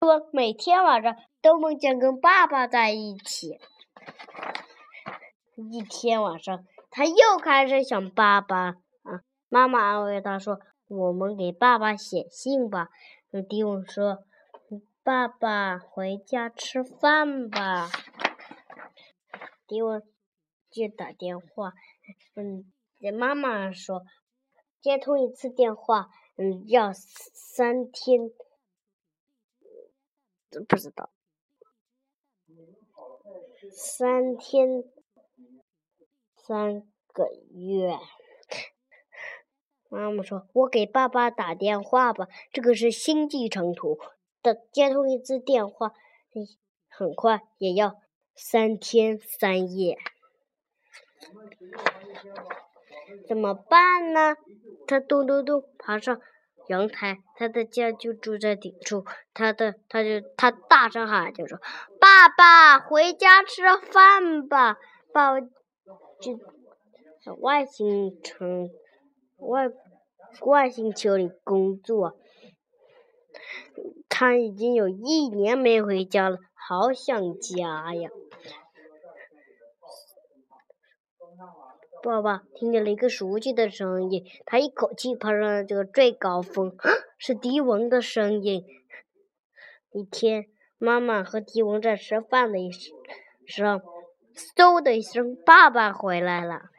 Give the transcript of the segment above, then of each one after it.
我每天晚上都梦见跟爸爸在一起。一天晚上，他又开始想爸爸啊。妈妈安慰他说：“我们给爸爸写信吧。”迪翁说：“爸爸回家吃饭吧。”迪翁就打电话，嗯，妈妈说接通一次电话，嗯，要三天，不知道，三天，三个月。妈妈说：“我给爸爸打电话吧，这个是星际长途的，接通一次电话，很快也要三天三夜，怎么办呢？”他咚咚咚爬上阳台，他的家就住在顶处，他的他就他大声喊，就说：“爸爸，回家吃饭吧！”爸爸就外星城。外外星球里工作，他已经有一年没回家了，好想家呀！爸爸听见了一个熟悉的声音，他一口气爬上了这个最高峰，是迪文的声音。一天，妈妈和迪文在吃饭的时候，嗖的一声，爸爸回来了。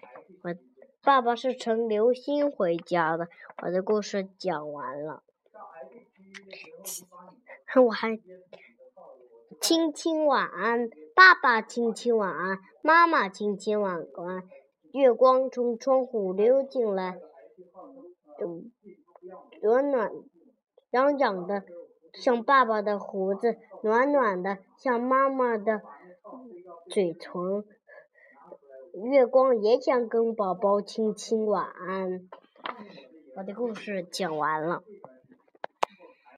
我爸爸是乘流星回家的。我的故事讲完了，我还亲亲晚安，爸爸亲亲晚安，妈妈亲亲晚安。月光从窗户溜进来，暖暖痒痒的像爸爸的胡子，暖暖的像妈妈的嘴唇。月光也想跟宝宝亲亲晚安。我的故事讲完了。